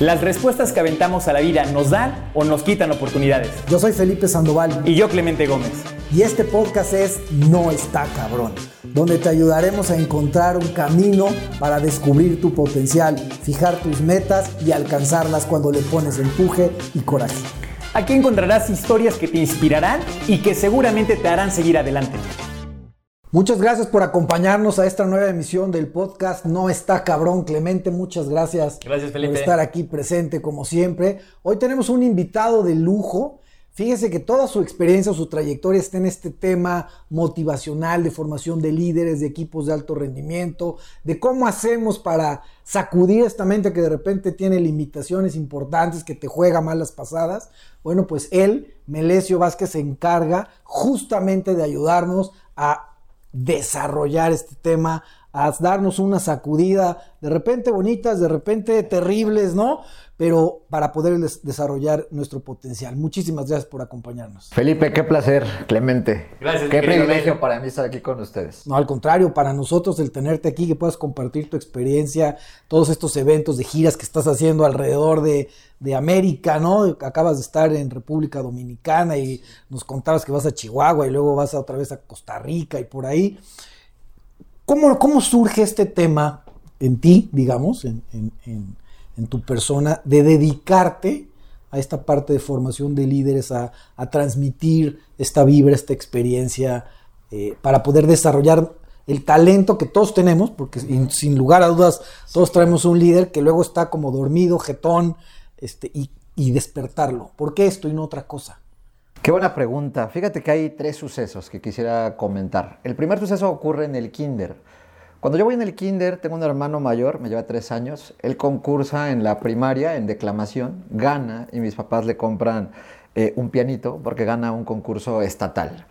Las respuestas que aventamos a la vida nos dan o nos quitan oportunidades. Yo soy Felipe Sandoval. Y yo Clemente Gómez. Y este podcast es No está cabrón, donde te ayudaremos a encontrar un camino para descubrir tu potencial, fijar tus metas y alcanzarlas cuando le pones empuje y coraje. Aquí encontrarás historias que te inspirarán y que seguramente te harán seguir adelante. Muchas gracias por acompañarnos a esta nueva emisión del podcast No está cabrón, Clemente. Muchas gracias, gracias Felipe. por estar aquí presente como siempre. Hoy tenemos un invitado de lujo. Fíjese que toda su experiencia, su trayectoria está en este tema motivacional de formación de líderes, de equipos de alto rendimiento, de cómo hacemos para sacudir esta mente que de repente tiene limitaciones importantes, que te juega malas pasadas. Bueno, pues él, Melesio Vázquez, se encarga justamente de ayudarnos a desarrollar este tema, a darnos una sacudida, de repente bonitas, de repente terribles, ¿no? Pero para poder desarrollar nuestro potencial. Muchísimas gracias por acompañarnos. Felipe, qué placer, Clemente. Gracias. Qué privilegio para mí estar aquí con ustedes. No, al contrario, para nosotros el tenerte aquí, que puedas compartir tu experiencia, todos estos eventos de giras que estás haciendo alrededor de, de América, ¿no? Acabas de estar en República Dominicana y nos contabas que vas a Chihuahua y luego vas otra vez a Costa Rica y por ahí. ¿Cómo, cómo surge este tema en ti, digamos, en, tu persona, de dedicarte a esta parte de formación de líderes, a, transmitir esta vibra, esta experiencia, eh, para poder desarrollar el talento que todos tenemos, porque sin lugar a dudas todos traemos un líder que luego está como dormido, jetón, este, y, despertarlo. ¿Por qué esto y no otra cosa? Qué buena pregunta. Fíjate que hay tres sucesos que quisiera comentar. El primer suceso ocurre en el kinder. Cuando yo voy en el kinder, tengo un hermano mayor, me lleva tres años, él concursa en la primaria, en declamación, gana y mis papás le compran eh, un pianito porque gana un concurso estatal.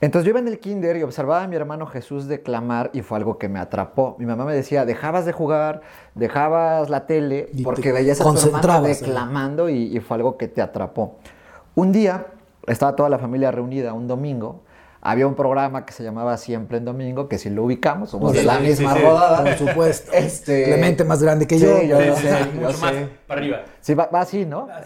Entonces yo iba en el kinder y observaba a mi hermano Jesús declamar y fue algo que me atrapó. Mi mamá me decía, dejabas de jugar, dejabas la tele porque veías a tu hermano declamando y, fue algo que te atrapó. Un día estaba toda la familia reunida, un domingo, había un programa que se llamaba Siempre en Domingo, que si lo ubicamos, somos de la misma rodada. Por supuesto. Este... Clemente más grande que yo. yo lo sé, yo sé. para arriba. Sí, va, así, ¿no?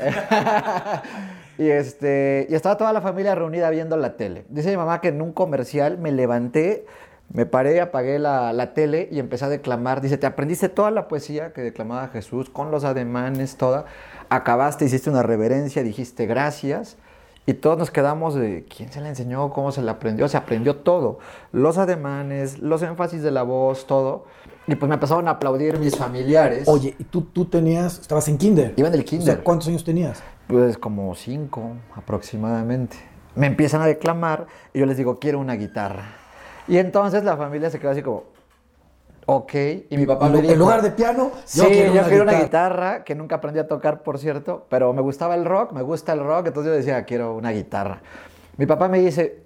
Y, este, y estaba toda la familia reunida viendo la tele. Dice mi mamá que en un comercial me levanté, me paré, apagué la, la, tele y empecé a declamar. Dice, te aprendiste toda la poesía que declamaba Jesús, con los ademanes, toda. Acabaste, hiciste una reverencia, dijiste gracias. Y todos nos quedamos de, ¿quién se la enseñó? ¿Cómo se la aprendió? Se aprendió todo. Los ademanes, los énfasis de la voz, todo. Y pues me empezaron a aplaudir mis familiares. Oye, ¿y tú, tú tenías, estabas en kinder? Iba en el kinder. ¿Cuántos años tenías? Pues como cinco aproximadamente. Me empiezan a declamar y yo les digo, quiero una guitarra. Y entonces la familia se quedó así como, ok. Y mi papá me dijo... En lugar de piano, yo sí, quiero, yo una, quiero guitarra. una guitarra que nunca aprendí a tocar, por cierto, pero me gustaba el rock, me gusta el rock, entonces yo decía, quiero una guitarra. Mi papá me dice,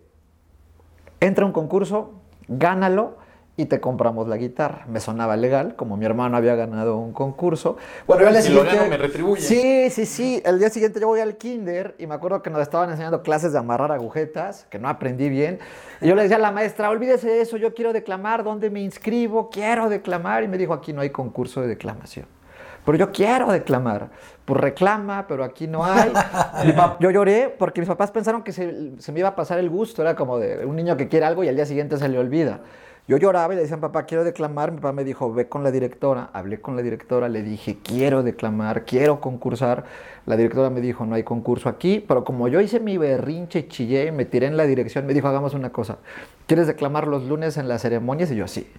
entra a un concurso, gánalo y te compramos la guitarra. Me sonaba legal, como mi hermano había ganado un concurso. Bueno, el si lo gano, me retribuye. Sí, sí, sí. El día siguiente yo voy al kinder y me acuerdo que nos estaban enseñando clases de amarrar agujetas, que no aprendí bien. Y yo le decía a la maestra, olvídese de eso, yo quiero declamar, ¿dónde me inscribo? Quiero declamar. Y me dijo, aquí no hay concurso de declamación. Pero yo quiero declamar. Pues reclama, pero aquí no hay. yo lloré porque mis papás pensaron que se, se me iba a pasar el gusto. Era como de un niño que quiere algo y al día siguiente se le olvida. Yo lloraba y le decían, papá, quiero declamar. Mi papá me dijo, ve con la directora. Hablé con la directora, le dije, quiero declamar, quiero concursar. La directora me dijo, no hay concurso aquí. Pero como yo hice mi berrinche chillé, me tiré en la dirección, me dijo, hagamos una cosa. ¿Quieres declamar los lunes en las ceremonias? Y yo, sí.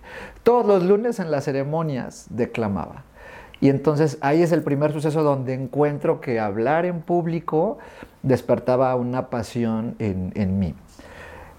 Todos los lunes en las ceremonias declamaba. Y entonces ahí es el primer suceso donde encuentro que hablar en público despertaba una pasión en, en mí.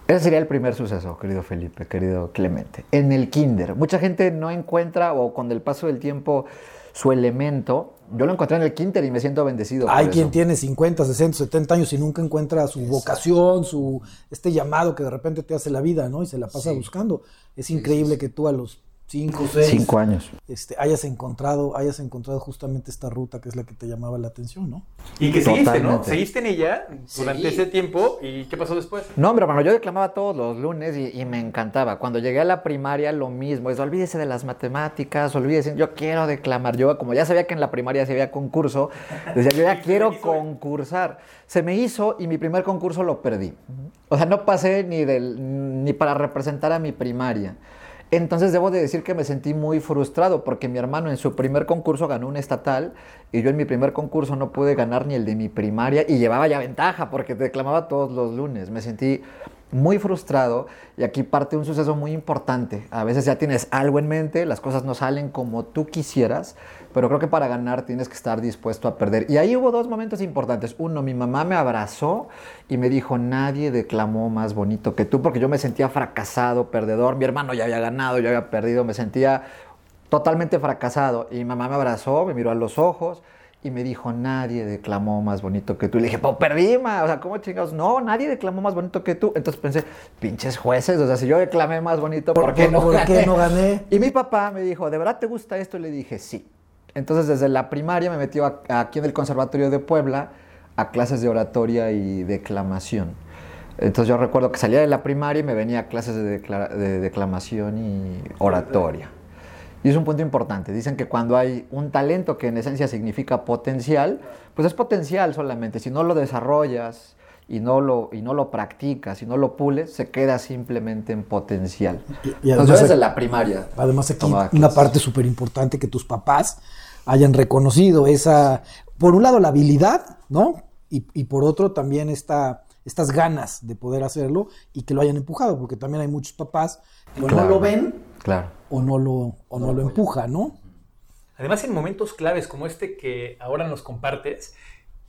Ese sería el primer suceso, querido Felipe, querido Clemente. En el kinder, mucha gente no encuentra o con el paso del tiempo su elemento. Yo lo encontré en el kinder y me siento bendecido. Hay quien tiene 50, 60, 70 años y nunca encuentra su vocación, su este llamado que de repente te hace la vida, ¿no? Y se la pasa buscando. Es increíble que tú a los cinco, seis, Cinco años. este, hayas encontrado, hayas encontrado justamente esta ruta que es la que te llamaba la atención, ¿no? Y que seguiste, ¿no? Totalmente. Seguiste en ella durante ese tiempo. ¿Y qué pasó después? No, hombre, hermano, yo declamaba todos los lunes y, y me encantaba. Cuando llegué a la primaria, lo mismo. Es, olvídese de las matemáticas, olvídese, yo quiero declamar. Yo, como ya sabía que en la primaria se había concurso, decía, yo ya quiero concursar. Se me hizo y mi primer concurso lo perdí. O sea, no pasé ni, del, ni para representar a mi primaria. Entonces debo de decir que me sentí muy frustrado porque mi hermano en su primer concurso ganó un estatal y yo en mi primer concurso no pude ganar ni el de mi primaria y llevaba ya ventaja porque declamaba todos los lunes. Me sentí muy frustrado y aquí parte un suceso muy importante. A veces ya tienes algo en mente, las cosas no salen como tú quisieras, pero creo que para ganar tienes que estar dispuesto a perder. Y ahí hubo dos momentos importantes. Uno, mi mamá me abrazó y me dijo, nadie declamó más bonito que tú, porque yo me sentía fracasado, perdedor. Mi hermano ya había ganado, yo había perdido, me sentía totalmente fracasado. Y mi mamá me abrazó, me miró a los ojos y me dijo, nadie declamó más bonito que tú. Y le dije, pues perdí, ma. O sea, ¿cómo chingados? No, nadie declamó más bonito que tú. Entonces pensé, pinches jueces, o sea, si yo declamé más bonito, ¿por, qué no ¿Por gané? qué no gané? Y mi papá me dijo, ¿de verdad te gusta esto? Y le dije, sí. Entonces, desde la primaria me metió a- aquí en el Conservatorio de Puebla a clases de oratoria y declamación. Entonces, yo recuerdo que salía de la primaria y me venía a clases de declamación y oratoria. Y es un punto importante. Dicen que cuando hay un talento que en esencia significa potencial, pues es potencial solamente. Si no lo desarrollas y no lo, y no lo practicas y no lo pules, se queda simplemente en potencial. Y- y Entonces, además yo desde la primaria. Además aquí una clases. parte súper importante que tus papás hayan reconocido esa, por un lado la habilidad, ¿no? Y, y por otro también esta, estas ganas de poder hacerlo y que lo hayan empujado, porque también hay muchos papás que no lo ven Claro. o no lo, o no lo empujan, ¿no? Además, en momentos claves como este que ahora nos compartes,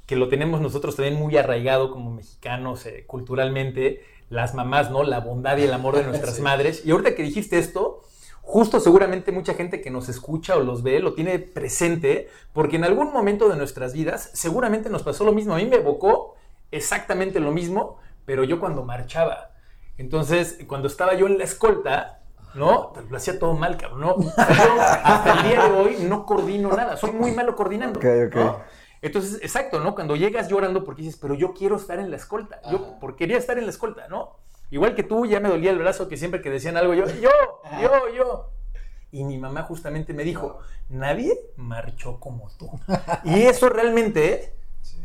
que lo tenemos nosotros también muy arraigado como mexicanos eh, culturalmente, las mamás, ¿no? La bondad y el amor de nuestras madres. Y ahorita que dijiste esto, justo seguramente mucha gente que nos escucha o los ve lo tiene presente, porque en algún momento de nuestras vidas seguramente nos pasó lo mismo. A mí me evocó exactamente lo mismo, pero yo cuando marchaba. Entonces, cuando estaba yo en la escolta, ¿no? Lo hacía todo mal, cabrón. ¿no? Yo hasta el día de hoy no coordino nada. Soy muy malo coordinando. Ok, ok. ¿no? Entonces, exacto, ¿no? Cuando llegas llorando porque dices, pero yo quiero estar en la escolta. Yo por quería estar en la escolta, ¿no? Igual que tú, ya me dolía el brazo que siempre que decían algo, yo, yo, yo, yo. Y mi mamá justamente me dijo, nadie marchó como tú. Y eso realmente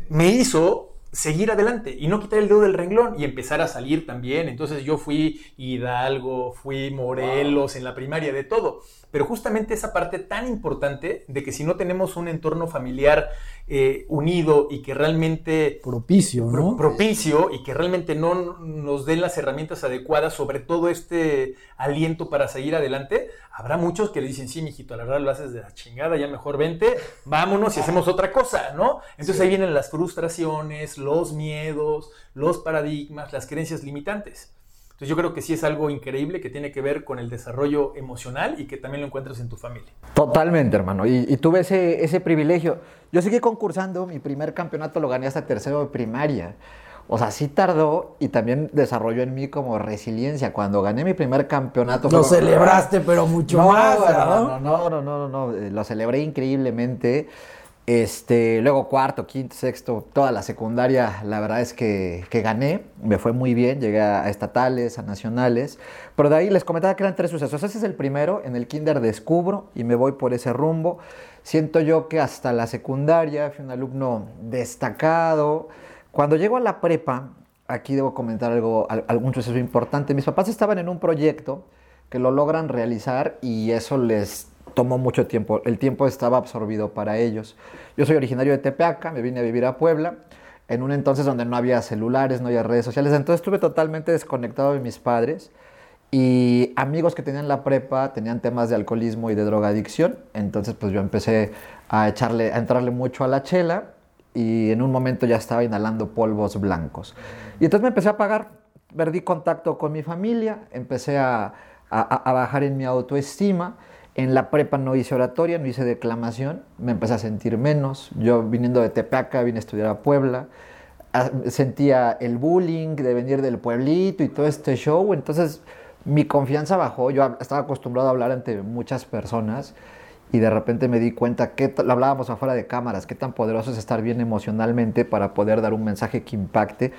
me hizo seguir adelante y no quitar el dedo del renglón y empezar a salir también. Entonces yo fui Hidalgo, fui Morelos en la primaria, de todo. Pero justamente esa parte tan importante de que si no tenemos un entorno familiar eh, unido y que realmente Propicio, pro- ¿no? propicio y que realmente no nos den las herramientas adecuadas sobre todo este aliento para seguir adelante, habrá muchos que le dicen, sí, mijito, la verdad lo haces de la chingada, ya mejor vente, vámonos y hacemos otra cosa, ¿no? Entonces ahí vienen las frustraciones, los miedos, los paradigmas, las creencias limitantes. Entonces yo creo que sí es algo increíble que tiene que ver con el desarrollo emocional y que también lo encuentras en tu familia. Totalmente, hermano. Y, y tuve ese, ese privilegio. Yo seguí concursando, mi primer campeonato lo gané hasta tercero de primaria. O sea, sí tardó y también desarrolló en mí como resiliencia. Cuando gané mi primer campeonato... Lo fue celebraste, pero mucho No, más, ¿no? no, no, no, no, no, eh, lo celebré increíblemente. Este, luego cuarto, quinto, sexto, toda la secundaria, la verdad es que, que gané, me fue muy bien, llegué a estatales, a nacionales, pero de ahí les comentaba que eran tres sucesos. Ese es el primero, en el kinder descubro y me voy por ese rumbo. Siento yo que hasta la secundaria fui un alumno destacado. Cuando llego a la prepa, aquí debo comentar algo, al- algún suceso importante. Mis papás estaban en un proyecto que lo logran realizar y eso les tomó mucho tiempo. El tiempo estaba absorbido para ellos. Yo soy originario de Tepeaca, me vine a vivir a Puebla, en un entonces donde no había celulares, no había redes sociales, entonces estuve totalmente desconectado de mis padres y amigos que tenían la prepa tenían temas de alcoholismo y de drogadicción, entonces pues yo empecé a echarle, a entrarle mucho a la chela y en un momento ya estaba inhalando polvos blancos. Y entonces me empecé a pagar, perdí contacto con mi familia, empecé a, bajar en mi autoestima. En la prepa no hice oratoria, no hice declamación, me empecé a sentir menos. Yo viniendo de Tepeaca, vine a estudiar a Puebla, sentía el bullying de venir del pueblito y todo este show, entonces mi confianza bajó, yo estaba acostumbrado a hablar ante muchas personas y de repente me di cuenta que lo hablábamos afuera de cámaras, qué tan poderoso es estar bien emocionalmente para poder dar un mensaje que impacte.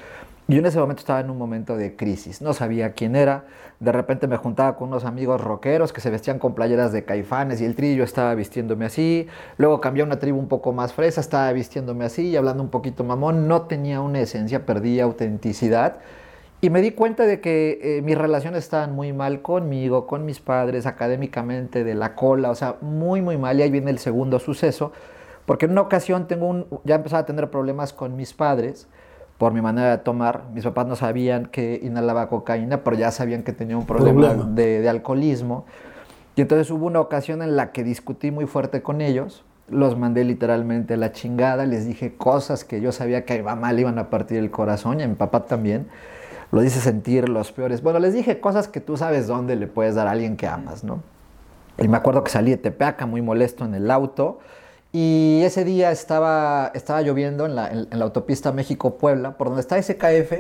Y en ese momento estaba en un momento de crisis, no sabía quién era, de repente me juntaba con unos amigos rockeros que se vestían con playeras de caifanes y el trillo estaba vistiéndome así, luego cambié a una tribu un poco más fresa, estaba vistiéndome así y hablando un poquito mamón, no tenía una esencia, perdí autenticidad. Y me di cuenta de que eh, mis relaciones estaban muy mal conmigo, con mis padres, académicamente, de la cola, o sea, muy, muy mal. Y ahí viene el segundo suceso, porque en una ocasión tengo ya empezaba a tener problemas con mis padres por mi manera de tomar. Mis papás no sabían que inhalaba cocaína, pero ya sabían que tenía un problema, De, de alcoholismo. Y entonces hubo una ocasión en la que discutí muy fuerte con ellos. Los mandé literalmente a la chingada, les dije cosas que yo sabía que iba mal, iban a partir el corazón, y a mi papá también lo dice sentir los peores. Bueno, les dije cosas que tú sabes dónde le puedes dar a alguien que amas, ¿no? Y me acuerdo que salí de Tepeaca muy molesto en el auto. Y ese día estaba, estaba lloviendo en la, en, la autopista México-Puebla, por donde está ese KF,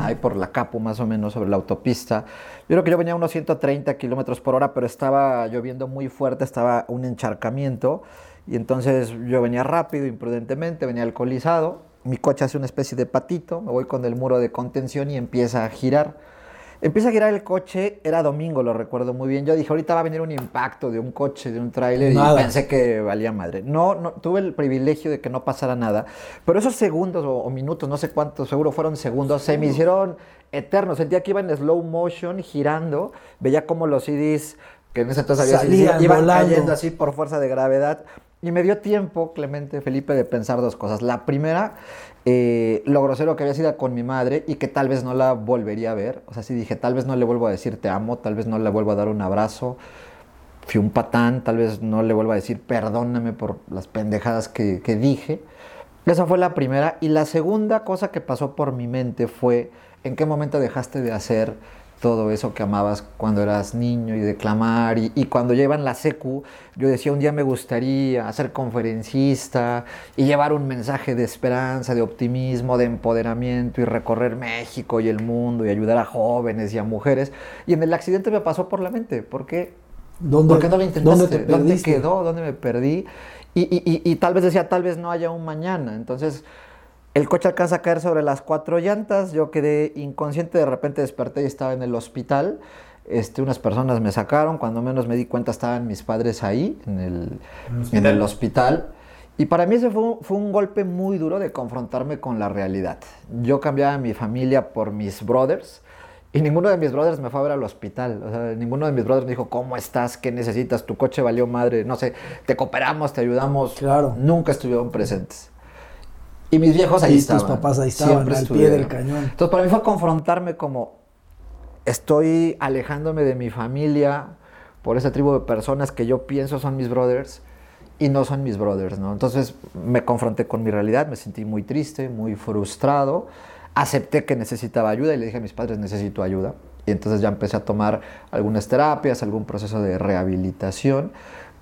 ahí por la Capu más o menos, sobre la autopista. Yo creo que yo venía a unos 130 kilómetros por hora, pero estaba lloviendo muy fuerte, estaba un encharcamiento. Y entonces yo venía rápido, imprudentemente, venía alcoholizado mi coche hace una especie de patito, me voy con el muro de contención y empieza a girar. Empieza a girar el coche, era domingo, lo recuerdo muy bien. Yo dije, ahorita va a venir un impacto de un coche, de un tráiler, y pensé que valía madre. No, no, tuve el privilegio de que no pasara nada, pero esos segundos o, minutos, no sé cuántos, seguro fueron segundos, se me hicieron eternos. Sentía que iba en slow motion, girando, veía como los CDs que en ese entonces había iban cayendo así por fuerza de gravedad. Y me dio tiempo, Clemente Felipe, de pensar dos cosas. La primera, eh, lo grosero que había sido con mi madre y que tal vez no la volvería a ver. O sea, sí dije, tal vez no le vuelvo a decir te amo, tal vez no le vuelvo a dar un abrazo. Fui un patán, tal vez no le vuelvo a decir perdóname por las pendejadas que, que dije. Esa fue la primera. Y la segunda cosa que pasó por mi mente fue, ¿en qué momento dejaste de hacer todo eso que amabas cuando eras niño y declamar. Y, y, cuando llevan la secu, yo decía, un día me gustaría ser conferencista y llevar un mensaje de esperanza, de optimismo, de empoderamiento y recorrer México y el mundo y ayudar a jóvenes y a mujeres. Y en el accidente me pasó por la mente, ¿por qué? ¿Dónde, ¿Por qué no lo intentaste? ¿Dónde, quedó? ¿Dónde me perdí? Y, y, y tal vez decía, tal vez no haya un mañana. Entonces el coche alcanza a caer sobre las cuatro llantas, yo quedé inconsciente, de repente desperté y estaba en el hospital. Este, unas personas me sacaron, cuando menos me di cuenta estaban mis padres ahí, en el, hospital. Y para mí ese fue, fue, un golpe muy duro de confrontarme con la realidad. Yo cambiaba mi familia por mis brothers y ninguno de mis brothers me fue a ver al hospital. O sea, ninguno de mis brothers me dijo, ¿cómo estás? ¿Qué necesitas? Tu coche valió madre. No sé, te cooperamos, te ayudamos. Claro. Nunca estuvieron presentes. Y mis viejos ahí y estaban. tus papás ahí estaban, al pie del cañón. Entonces, para mí fue confrontarme como estoy alejándome de mi familia por esa tribu de personas que yo pienso son mis brothers y no son mis brothers, ¿no? Entonces me confronté con mi realidad, me sentí muy triste, muy frustrado, acepté que necesitaba ayuda y le dije a mis padres necesito ayuda. Y entonces ya empecé a tomar algunas terapias, algún proceso de rehabilitación.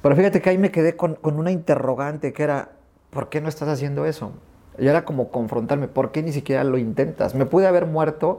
Pero fíjate que ahí me quedé con, con una interrogante que era, ¿por qué no estás haciendo eso? Y era como confrontarme, ¿por qué ni siquiera lo intentas? Me pude haber muerto.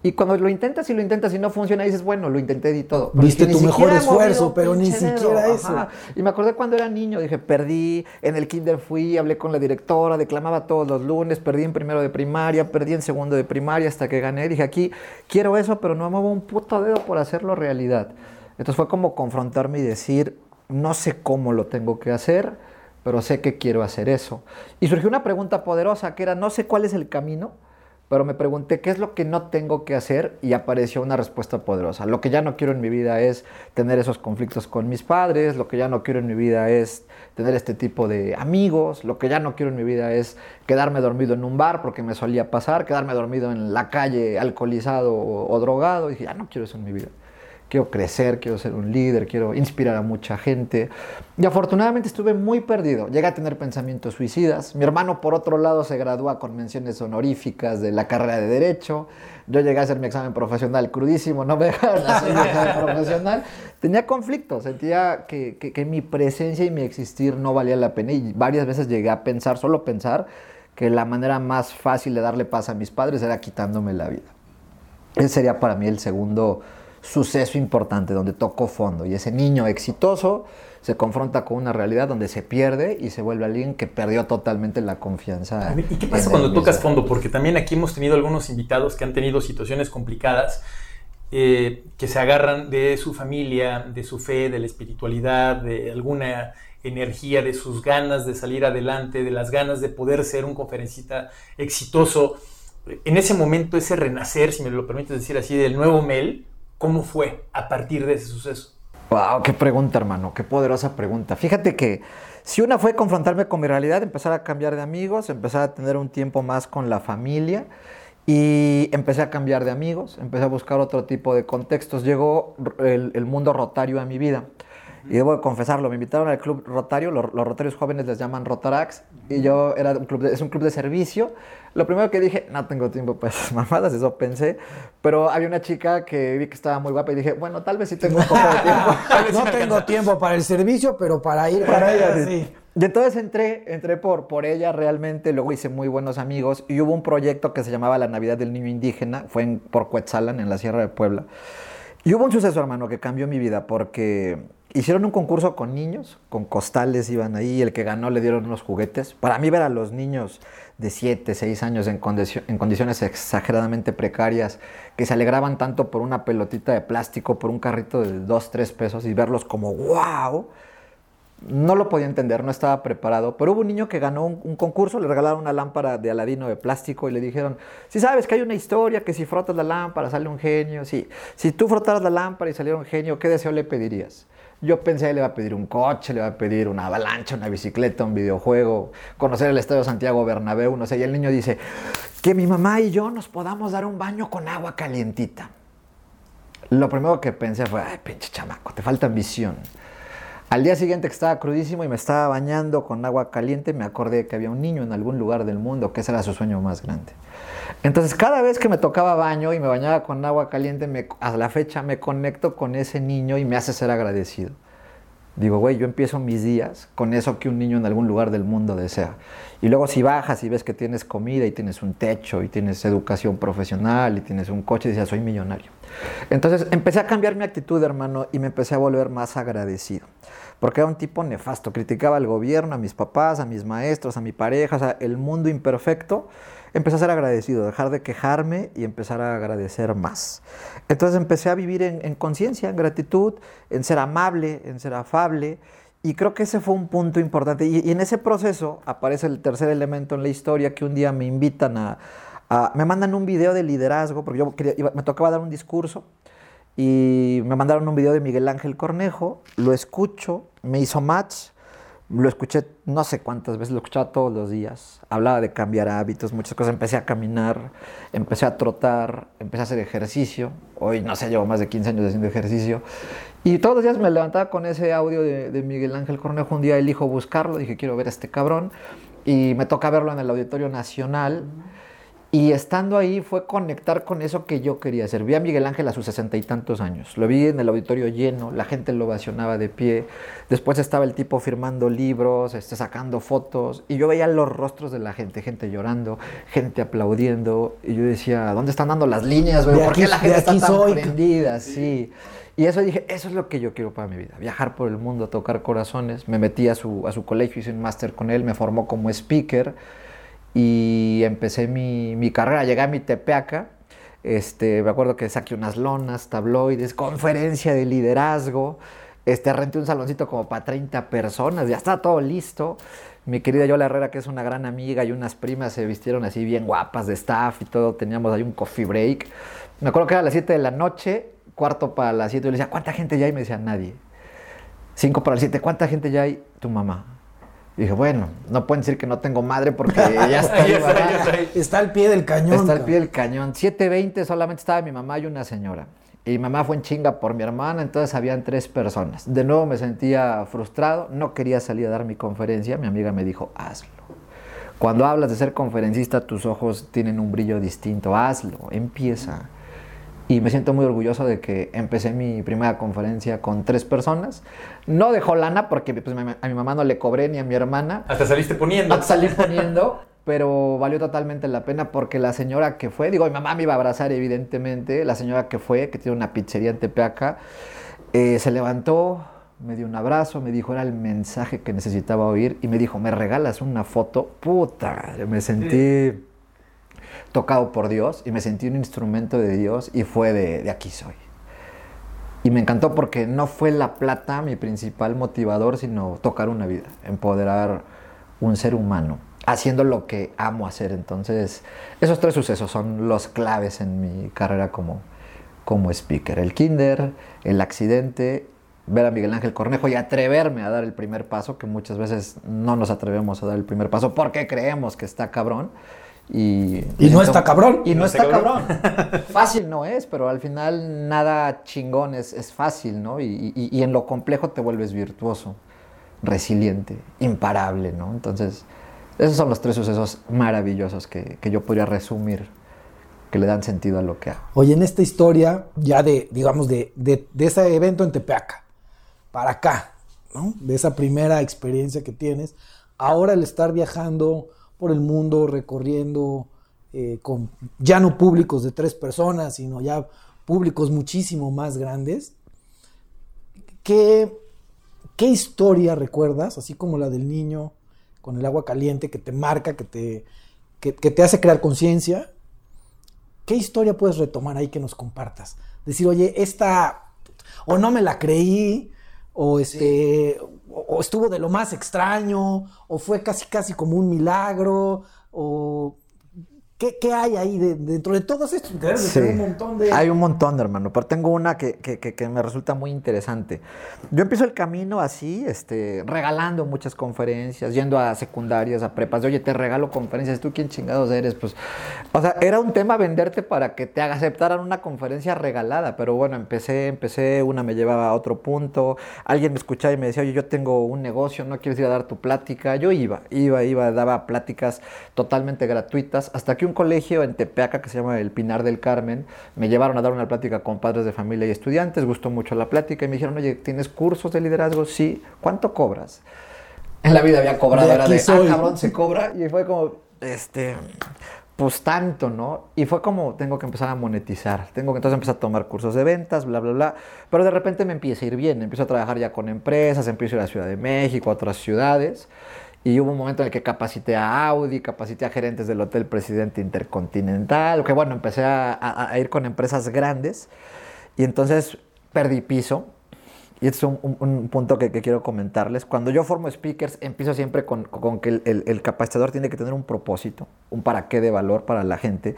Y cuando lo intentas y lo intentas y no funciona, dices, bueno, lo intenté y todo. Viste tu mejor esfuerzo, pero ni siquiera eso. Y me acordé cuando era niño, dije, perdí, en el kinder fui, hablé con la directora, declamaba todos los lunes, perdí en primero de primaria, perdí en segundo de primaria hasta que gané. Dije, aquí quiero eso, pero no muevo un puto dedo por hacerlo realidad. Entonces fue como confrontarme y decir, no sé cómo lo tengo que hacer, pero sé que quiero hacer eso. Y surgió una pregunta poderosa que era, no sé cuál es el camino, pero me pregunté qué es lo que no tengo que hacer y apareció una respuesta poderosa. Lo que ya no quiero en mi vida es tener esos conflictos con mis padres, lo que ya no quiero en mi vida es tener este tipo de amigos, lo que ya no quiero en mi vida es quedarme dormido en un bar porque me solía pasar, quedarme dormido en la calle alcoholizado o, drogado. Y dije, ya no quiero eso en mi vida quiero crecer, quiero ser un líder, quiero inspirar a mucha gente. Y afortunadamente estuve muy perdido. Llegué a tener pensamientos suicidas. Mi hermano, por otro lado, se gradúa con menciones honoríficas de la carrera de Derecho. Yo llegué a hacer mi examen profesional crudísimo, no me dejaron hacer mi examen profesional. Tenía conflictos, sentía que, que mi presencia y mi existir no valía la pena. Y varias veces llegué a pensar, solo pensar, que la manera más fácil de darle paz a mis padres era quitándome la vida. Ese sería para mí el segundo suceso importante donde tocó fondo y ese niño exitoso se confronta con una realidad donde se pierde y se vuelve alguien que perdió totalmente la confianza. ¿Y qué pasa cuando tocas fondo? Porque también aquí hemos tenido algunos invitados que han tenido situaciones complicadas, eh, que se agarran de su familia, de su fe, de la espiritualidad, de alguna energía, de sus ganas de salir adelante, de las ganas de poder ser un conferencista exitoso. En ese momento, ese renacer, si me lo permites decir así, del nuevo Mel, ¿cómo fue a partir de ese suceso? Wow, qué pregunta, hermano, qué poderosa pregunta. Fíjate que si una fue confrontarme con mi realidad, empezar a cambiar de amigos, empezar a tener un tiempo más con la familia y empecé a cambiar de amigos, empecé a buscar otro tipo de contextos. Llegó el, mundo rotario a mi vida. Y debo confesarlo, me invitaron al club rotario, los, rotarios jóvenes les llaman Rotarax, y yo era un club es un club de servicio. Lo primero que dije, no tengo tiempo para esas mamadas, eso pensé, pero había una chica que vi que estaba muy guapa y dije, bueno, tal vez sí tengo un poco de tiempo. no tengo tiempo para el servicio, pero para ir para ella sí. Y entonces entré, entré por, por ella realmente, luego hice muy buenos amigos y hubo un proyecto que se llamaba La Navidad del Niño Indígena, fue en, por Cuetzalan, en la Sierra de Puebla. Y hubo un suceso, hermano, que cambió mi vida porque hicieron un concurso con niños, con costales iban ahí, el que ganó le dieron unos juguetes. Para mí ver a los niños de 7, 6 años en, condiciones exageradamente precarias, que se alegraban tanto por una pelotita de plástico, por un carrito de 2, 3 pesos y verlos como wow, no lo podía entender, no estaba preparado. Pero hubo un niño que ganó un, concurso, le regalaron una lámpara de Aladino de plástico y le dijeron, si sabes que hay una historia que si frotas la lámpara sale un genio, sí. Si tú frotaras la lámpara y saliera un genio, ¿qué deseo le pedirías? Yo pensé, le va a pedir un coche, le va a pedir una avalancha, una bicicleta, un videojuego, conocer el Estadio Santiago Bernabéu, no sé. Y el niño dice, que mi mamá y yo nos podamos dar un baño con agua calientita. Lo primero que pensé fue, ay, pinche chamaco, te falta ambición. Al día siguiente que estaba crudísimo y me estaba bañando con agua caliente, me acordé que había un niño en algún lugar del mundo que ese era su sueño más grande. Entonces, cada vez que me tocaba baño y me bañaba con agua caliente, me, a la fecha me conecto con ese niño y me hace ser agradecido. Digo, güey, yo empiezo mis días con eso que un niño en algún lugar del mundo desea. Y luego si bajas y ves que tienes comida y tienes un techo y tienes educación profesional y tienes un coche, dices, soy millonario. Entonces empecé a cambiar mi actitud, hermano, y me empecé a volver más agradecido porque era un tipo nefasto, criticaba al gobierno, a mis papás, a mis maestros, a mi pareja, o el mundo imperfecto. Empecé a ser agradecido, dejar de quejarme y empezar a agradecer más. Entonces empecé a vivir en, conciencia, en gratitud, en ser amable, en ser afable. Y creo que ese fue un punto importante. Y, en ese proceso aparece el tercer elemento en la historia que un día me invitan a, me mandan un video de liderazgo, porque yo me tocaba dar un discurso y me mandaron un video de Miguel Ángel Cornejo, lo escucho, me hizo match, lo escuché no sé cuántas veces, lo escuchaba todos los días. Hablaba de cambiar hábitos, muchas cosas. Empecé a caminar, empecé a trotar, empecé a hacer ejercicio. Hoy, no sé, llevo más de 15 años haciendo ejercicio. Y todos los días me levantaba con ese audio de, Miguel Ángel Cornejo. Un día elijo buscarlo, dije, quiero ver este cabrón. Y me toca verlo en el Auditorio Nacional. Y estando ahí fue conectar con eso que yo quería hacer. Vi a Miguel Ángel a sus sesenta y tantos años. Lo vi en el auditorio lleno, la gente lo ovacionaba de pie. Después estaba el tipo firmando libros, este, sacando fotos. Y yo veía los rostros de la gente, gente llorando, gente aplaudiendo. Y yo decía, ¿dónde están dando las líneas? ¿Por qué la gente está tan prendida? Sí. Y eso dije, eso es lo que yo quiero para mi vida. Viajar por el mundo, tocar corazones. Me metí a su, a su colegio, hice un máster con él, me formó como speaker y empecé mi, mi carrera, llegué a mi tepeaca, este, me acuerdo que saqué unas lonas, tabloides, conferencia de liderazgo, este, renté un saloncito como para 30 personas, ya está todo listo. Mi querida Yola Herrera, que es una gran amiga, y unas primas se vistieron así bien guapas de staff y todo, teníamos ahí un coffee break. Me acuerdo que era a las 7 de la noche, cuarto para las 7, yo le decía, ¿cuánta gente ya hay? Me decía, nadie. 5 para las 7, ¿cuánta gente ya hay? Tu mamá. Y dije, bueno, no pueden decir que no tengo madre porque ya está ahí, Está al pie del cañón. Está al pie del cañón. 7.20 solamente estaba mi mamá y una señora. Y mi mamá fue en chinga por mi hermana, entonces habían tres personas. De nuevo me sentía frustrado, no quería salir a dar mi conferencia. Mi amiga me dijo, hazlo. Cuando hablas de ser conferencista, tus ojos tienen un brillo distinto. Hazlo, empieza. Y me siento muy orgulloso de que empecé mi primera conferencia con tres personas. No dejó lana porque pues, a mi mamá no le cobré ni a mi hermana. Hasta saliste poniendo. Hasta salí poniendo. pero valió totalmente la pena porque la señora que fue, digo, mi mamá me iba a abrazar evidentemente, la señora que fue, que tiene una pizzería en Tepeaca, eh, se levantó, me dio un abrazo, me dijo, era el mensaje que necesitaba oír y me dijo, ¿me regalas una foto? Puta, me sentí tocado por Dios y me sentí un instrumento de Dios y fue de, de aquí soy. Y me encantó porque no fue la plata mi principal motivador, sino tocar una vida, empoderar un ser humano, haciendo lo que amo hacer. Entonces, esos tres sucesos son los claves en mi carrera como, como speaker. El kinder, el accidente, ver a Miguel Ángel Cornejo y atreverme a dar el primer paso, que muchas veces no nos atrevemos a dar el primer paso porque creemos que está cabrón. Y, y no está cabrón. Y no, está, cabrón. fácil no es, pero al final nada chingón es, es fácil, ¿no? Y, y, y, en lo complejo te vuelves virtuoso, resiliente, imparable, ¿no? Entonces, esos son los tres sucesos maravillosos que, que yo podría resumir, que le dan sentido a lo que hago. Oye, en esta historia, ya de, digamos, de, de, de ese evento en Tepeaca, para acá, ¿no? De esa primera experiencia que tienes, ahora el estar viajando por el mundo recorriendo eh, con ya no públicos de tres personas, sino ya públicos muchísimo más grandes. ¿Qué, ¿Qué, historia recuerdas, así como la del niño con el agua caliente que te marca, que te, que, te hace crear conciencia? ¿Qué historia puedes retomar ahí que nos compartas? Decir, oye, esta, o no me la creí, o este, o estuvo de lo más extraño, o fue casi casi como un milagro, o ¿Qué, ¿Qué, hay ahí de, dentro de todos estos? Sí. Un montón de... Hay un montón, hermano, pero tengo una que, que, que, me resulta muy interesante. Yo empiezo el camino así, este, regalando muchas conferencias, yendo a secundarias, a prepas, de, oye, te regalo conferencias, ¿tú quién chingados eres? Pues, o sea, era un tema venderte para que te aceptaran una conferencia regalada, pero bueno, empecé, empecé, una me llevaba a otro punto, alguien me escuchaba y me decía, oye, yo tengo un negocio, ¿no quieres ir a dar tu plática? Yo iba, iba, iba, daba pláticas totalmente gratuitas, hasta que un colegio en Tepeaca que se llama el Pinar del Carmen. Me llevaron a dar una plática con padres de familia y estudiantes, gustó mucho la plática y me dijeron, oye, ¿tienes cursos de liderazgo? Sí, ¿cuánto cobras? En la vida había cobrado, de era de, soy. ah, cabrón, se cobra. Y fue como, este, pues tanto, ¿no? Y fue como, tengo que empezar a monetizar, tengo que entonces empezar a tomar cursos de ventas, bla, bla, bla. Pero de repente me empieza a ir bien, empiezo a trabajar ya con empresas, empiezo a ir a la Ciudad de México, a otras ciudades. Y hubo un momento en el que capacité a Audi, capacité a gerentes del Hotel Presidente Intercontinental, que bueno, empecé a, a, a ir con empresas grandes y entonces perdí piso, y este es un, un, un punto que, que, quiero comentarles. Cuando yo formo speakers, empiezo siempre con, con que el, el, el, capacitador tiene que tener un propósito, un para qué de valor para la gente.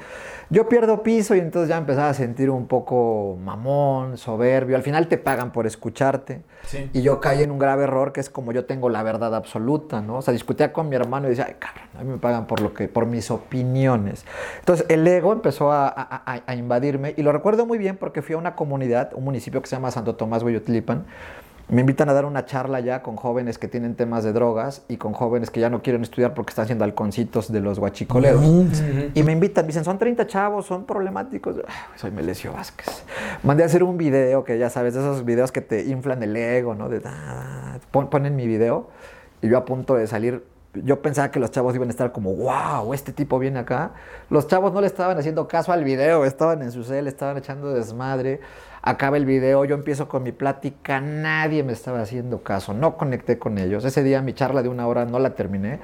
Yo pierdo piso y entonces ya empezaba a sentir un poco mamón, soberbio. Al final te pagan por escucharte. Sí. Y yo caí en un grave error que es como yo tengo la verdad absoluta, ¿no? O sea, discutía con mi hermano y decía, ay, cabrón, a mí me pagan por, lo que, por mis opiniones. Entonces el ego empezó a, a, a invadirme y lo recuerdo muy bien porque fui a una comunidad, un municipio que se llama Santo Tomás Hueyotlipan, me invitan a dar una charla ya con jóvenes que tienen temas de drogas y con jóvenes que ya no quieren estudiar porque están haciendo halconcitos de los guachicoleros. Uh -huh. Y me invitan, me dicen, son 30 chavos, son problemáticos. Soy Melesio Vázquez. Mandé a hacer un video que ya sabes, de esos videos que te inflan el ego, ¿no? De, ah, ponen mi video y yo a punto de salir yo pensaba que los chavos iban a estar como, wow, este tipo viene acá. Los chavos no le estaban haciendo caso al video, estaban en su cel, estaban echando desmadre. Acaba el video, yo empiezo con mi plática, nadie me estaba haciendo caso, no conecté con ellos. Ese día mi charla de una hora no la terminé.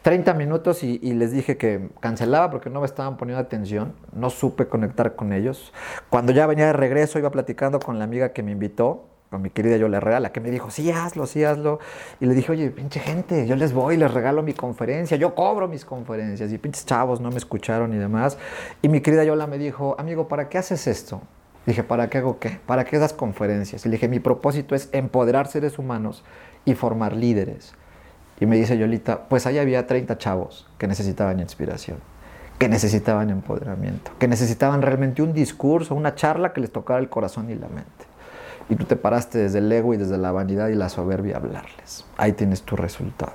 30 minutos y, y les dije que cancelaba porque no me estaban poniendo atención, no supe conectar con ellos. Cuando ya venía de regreso iba platicando con la amiga que me invitó, con mi querida Yola Herrera, la que me dijo, sí, hazlo, sí, hazlo. Y le dije, oye, pinche gente, yo les voy, les regalo mi conferencia, yo cobro mis conferencias. Y pinches chavos no me escucharon y demás. Y mi querida Yola me dijo, amigo, ¿para qué haces esto? Dije, ¿para qué hago qué? ¿Para qué das conferencias? Y le dije, mi propósito es empoderar seres humanos y formar líderes. Y me dice Yolita, pues ahí había 30 chavos que necesitaban inspiración, que necesitaban empoderamiento, que necesitaban realmente un discurso, una charla que les tocara el corazón y la mente y tú te paraste desde el ego y desde la vanidad y la soberbia a hablarles. Ahí tienes tu resultado.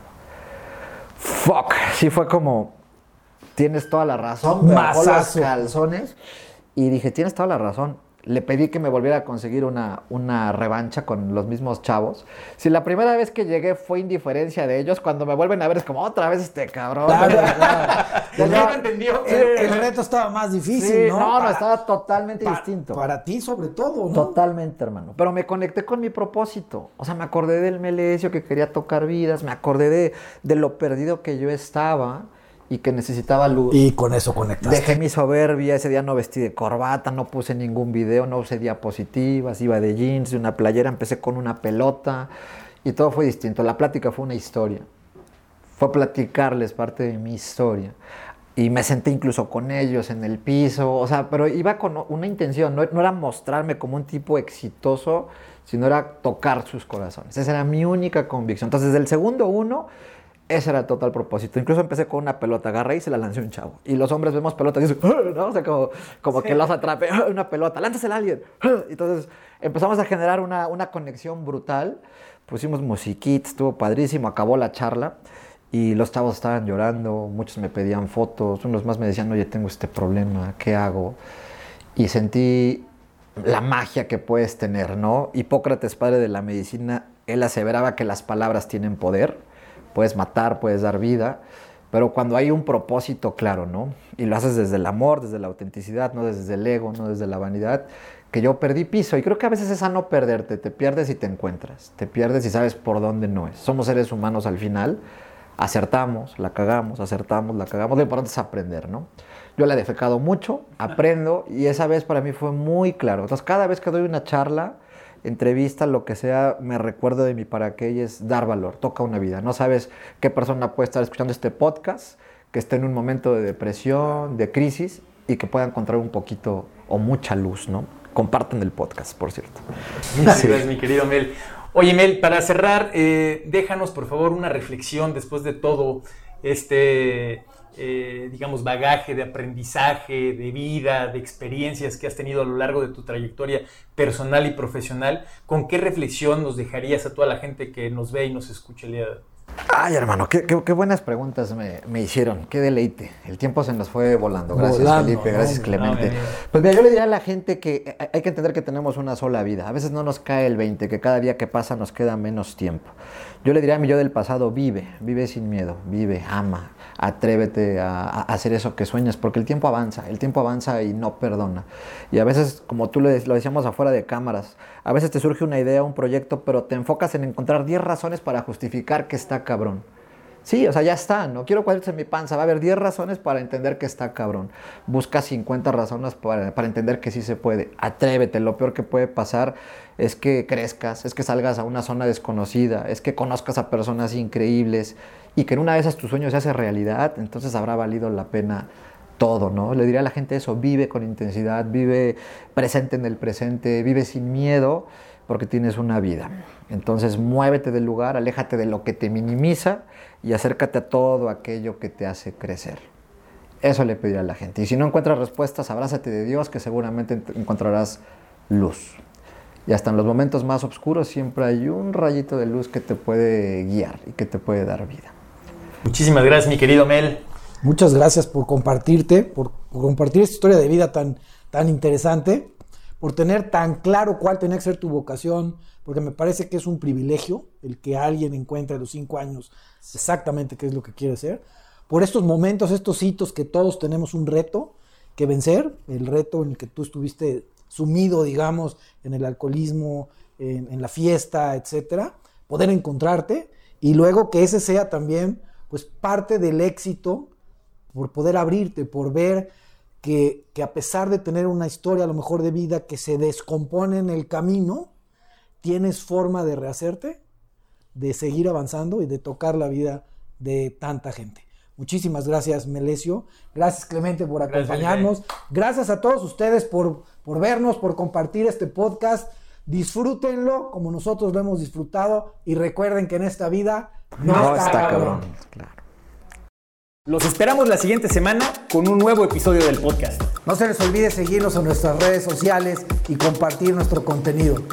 Fuck, sí fue como, tienes toda la razón, me calzones y dije, tienes toda la razón. Le pedí que me volviera a conseguir una, una revancha con los mismos chavos. Si la primera vez que llegué fue indiferencia de ellos, cuando me vuelven a ver es como otra vez este cabrón. Claro, claro. No, entendió. el, el reto estaba más difícil, Sí, ¿no? no, no, estaba totalmente distinto. Para ti, sobre todo, ¿no? Totalmente, hermano. Pero me conecté con mi propósito. O sea, me acordé del Melesio que quería tocar vidas, me acordé de, de lo perdido que yo estaba y que necesitaba luz. Y con eso conectaste. Dejé mi soberbia, ese día no vestí de corbata, no puse ningún video, no usé diapositivas, iba de jeans, de una playera, empecé con una pelota y todo fue distinto. La plática fue una historia. Fue platicarles parte de mi historia. Y me senté incluso con ellos en el piso, o sea, pero iba con una intención, no, no era mostrarme como un tipo exitoso, sino era tocar sus corazones. Esa era mi única convicción. Entonces, desde el segundo uno, ese era el total propósito. Incluso empecé con una pelota, agarré y se la lancé a un chavo. Y los hombres vemos pelotas y dicen, "Ah", ¿no? O sea, como, como que los atrape, "Ah, una pelota, lánzasela a alguien. "Ah". Entonces empezamos a generar una, una conexión brutal. Pusimos musiquita, estuvo padrísimo, acabó la charla. Y los chavos estaban llorando, muchos me pedían fotos, unos más me decían, oye, tengo este problema, ¿qué hago? Y sentí la magia que puedes tener, ¿no? Hipócrates, padre de la medicina, él aseveraba que las palabras tienen poder, puedes matar, puedes dar vida, pero cuando hay un propósito claro, ¿no? Y lo haces desde el amor, desde la autenticidad, no desde el ego, no desde la vanidad, que yo perdí piso. Y creo que a veces es a no perderte, te pierdes y te encuentras, te pierdes y sabes por dónde no es. Somos seres humanos al final, acertamos, la cagamos, acertamos, la cagamos, lo importante es aprender, ¿no? Yo la he defecado mucho, aprendo y esa vez para mí fue muy claro. Entonces cada vez que doy una charla, entrevista, lo que sea, me recuerdo de mi para qué es dar valor, toca una vida. No sabes qué persona puede estar escuchando este podcast, que esté en un momento de depresión, de crisis y que pueda encontrar un poquito o mucha luz, ¿no? Compartan el podcast, por cierto. Muchas gracias, mi querido Mel. Oye, Mel, para cerrar, eh, déjanos por favor una reflexión después de todo este, eh, digamos, bagaje de aprendizaje, de vida, de experiencias que has tenido a lo largo de tu trayectoria personal y profesional. ¿Con qué reflexión nos dejarías a toda la gente que nos ve y nos escucha el día de hoy? Ay, hermano, qué, qué- qué buenas preguntas me, me hicieron. Qué deleite. El tiempo se nos fue volando. Gracias, Volando, Felipe. no, Gracias. Clemente. No, pues mira, yo le diría a la gente que eh, hay que entender que tenemos una sola vida. A veces no nos cae el 20, que cada día que pasa nos queda menos tiempo. Yo le diría a mi yo del pasado, vive, vive sin miedo, vive, ama, atrévete a, hacer eso que sueñas, porque el tiempo avanza, el tiempo avanza y no perdona. Y a veces, como tú lo decíamos afuera de cámaras, a veces te surge una idea, un proyecto, pero te enfocas en encontrar 10 razones para justificar que está cabrón. Sí, o sea, ya está, no quiero cuadritos en mi panza. Va a haber 10 razones para entender que está cabrón. Busca 50 razones para, entender que sí se puede. Atrévete. Lo peor que puede pasar es que crezcas, es que salgas a una zona desconocida, es que conozcas a personas increíbles y que en una de esas tu sueño se hace realidad. Entonces habrá valido la pena todo, ¿no? Le diría a la gente eso, vive con intensidad, vive presente en el presente, vive sin miedo porque tienes una vida. Entonces muévete del lugar, aléjate de lo que te minimiza y acércate a todo aquello que te hace crecer. Eso le pediría a la gente. Y si no encuentras respuestas, abrázate de Dios que seguramente ent- encontrarás luz. Y hasta en los momentos más oscuros siempre hay un rayito de luz que te puede guiar y que te puede dar vida. Muchísimas gracias, mi querido Mel. Muchas gracias por compartirte, por, por compartir esta historia de vida tan, tan interesante, por tener tan claro cuál tenía que ser tu vocación, porque me parece que es un privilegio el que alguien encuentre a los cinco años exactamente qué es lo que quiere hacer. Por estos momentos, estos hitos que todos tenemos un reto que vencer, el reto en el que tú estuviste sumido, digamos, en el alcoholismo, en, en la fiesta, etcétera, poder encontrarte y luego que ese sea también pues parte del éxito por poder abrirte, por ver que, que, a pesar de tener una historia a lo mejor de vida que se descompone en el camino, tienes forma de rehacerte, de seguir avanzando y de tocar la vida de tanta gente. Muchísimas gracias, Melesio. Gracias, Clemente, por acompañarnos. Gracias, gracias a todos ustedes por, por vernos, por compartir este podcast. Disfrútenlo como nosotros lo hemos disfrutado y recuerden que en esta vida no, no está, está, cabrón. cabrón. Claro. Los esperamos la siguiente semana con un nuevo episodio del podcast. No se les olvide seguirnos en nuestras redes sociales y compartir nuestro contenido.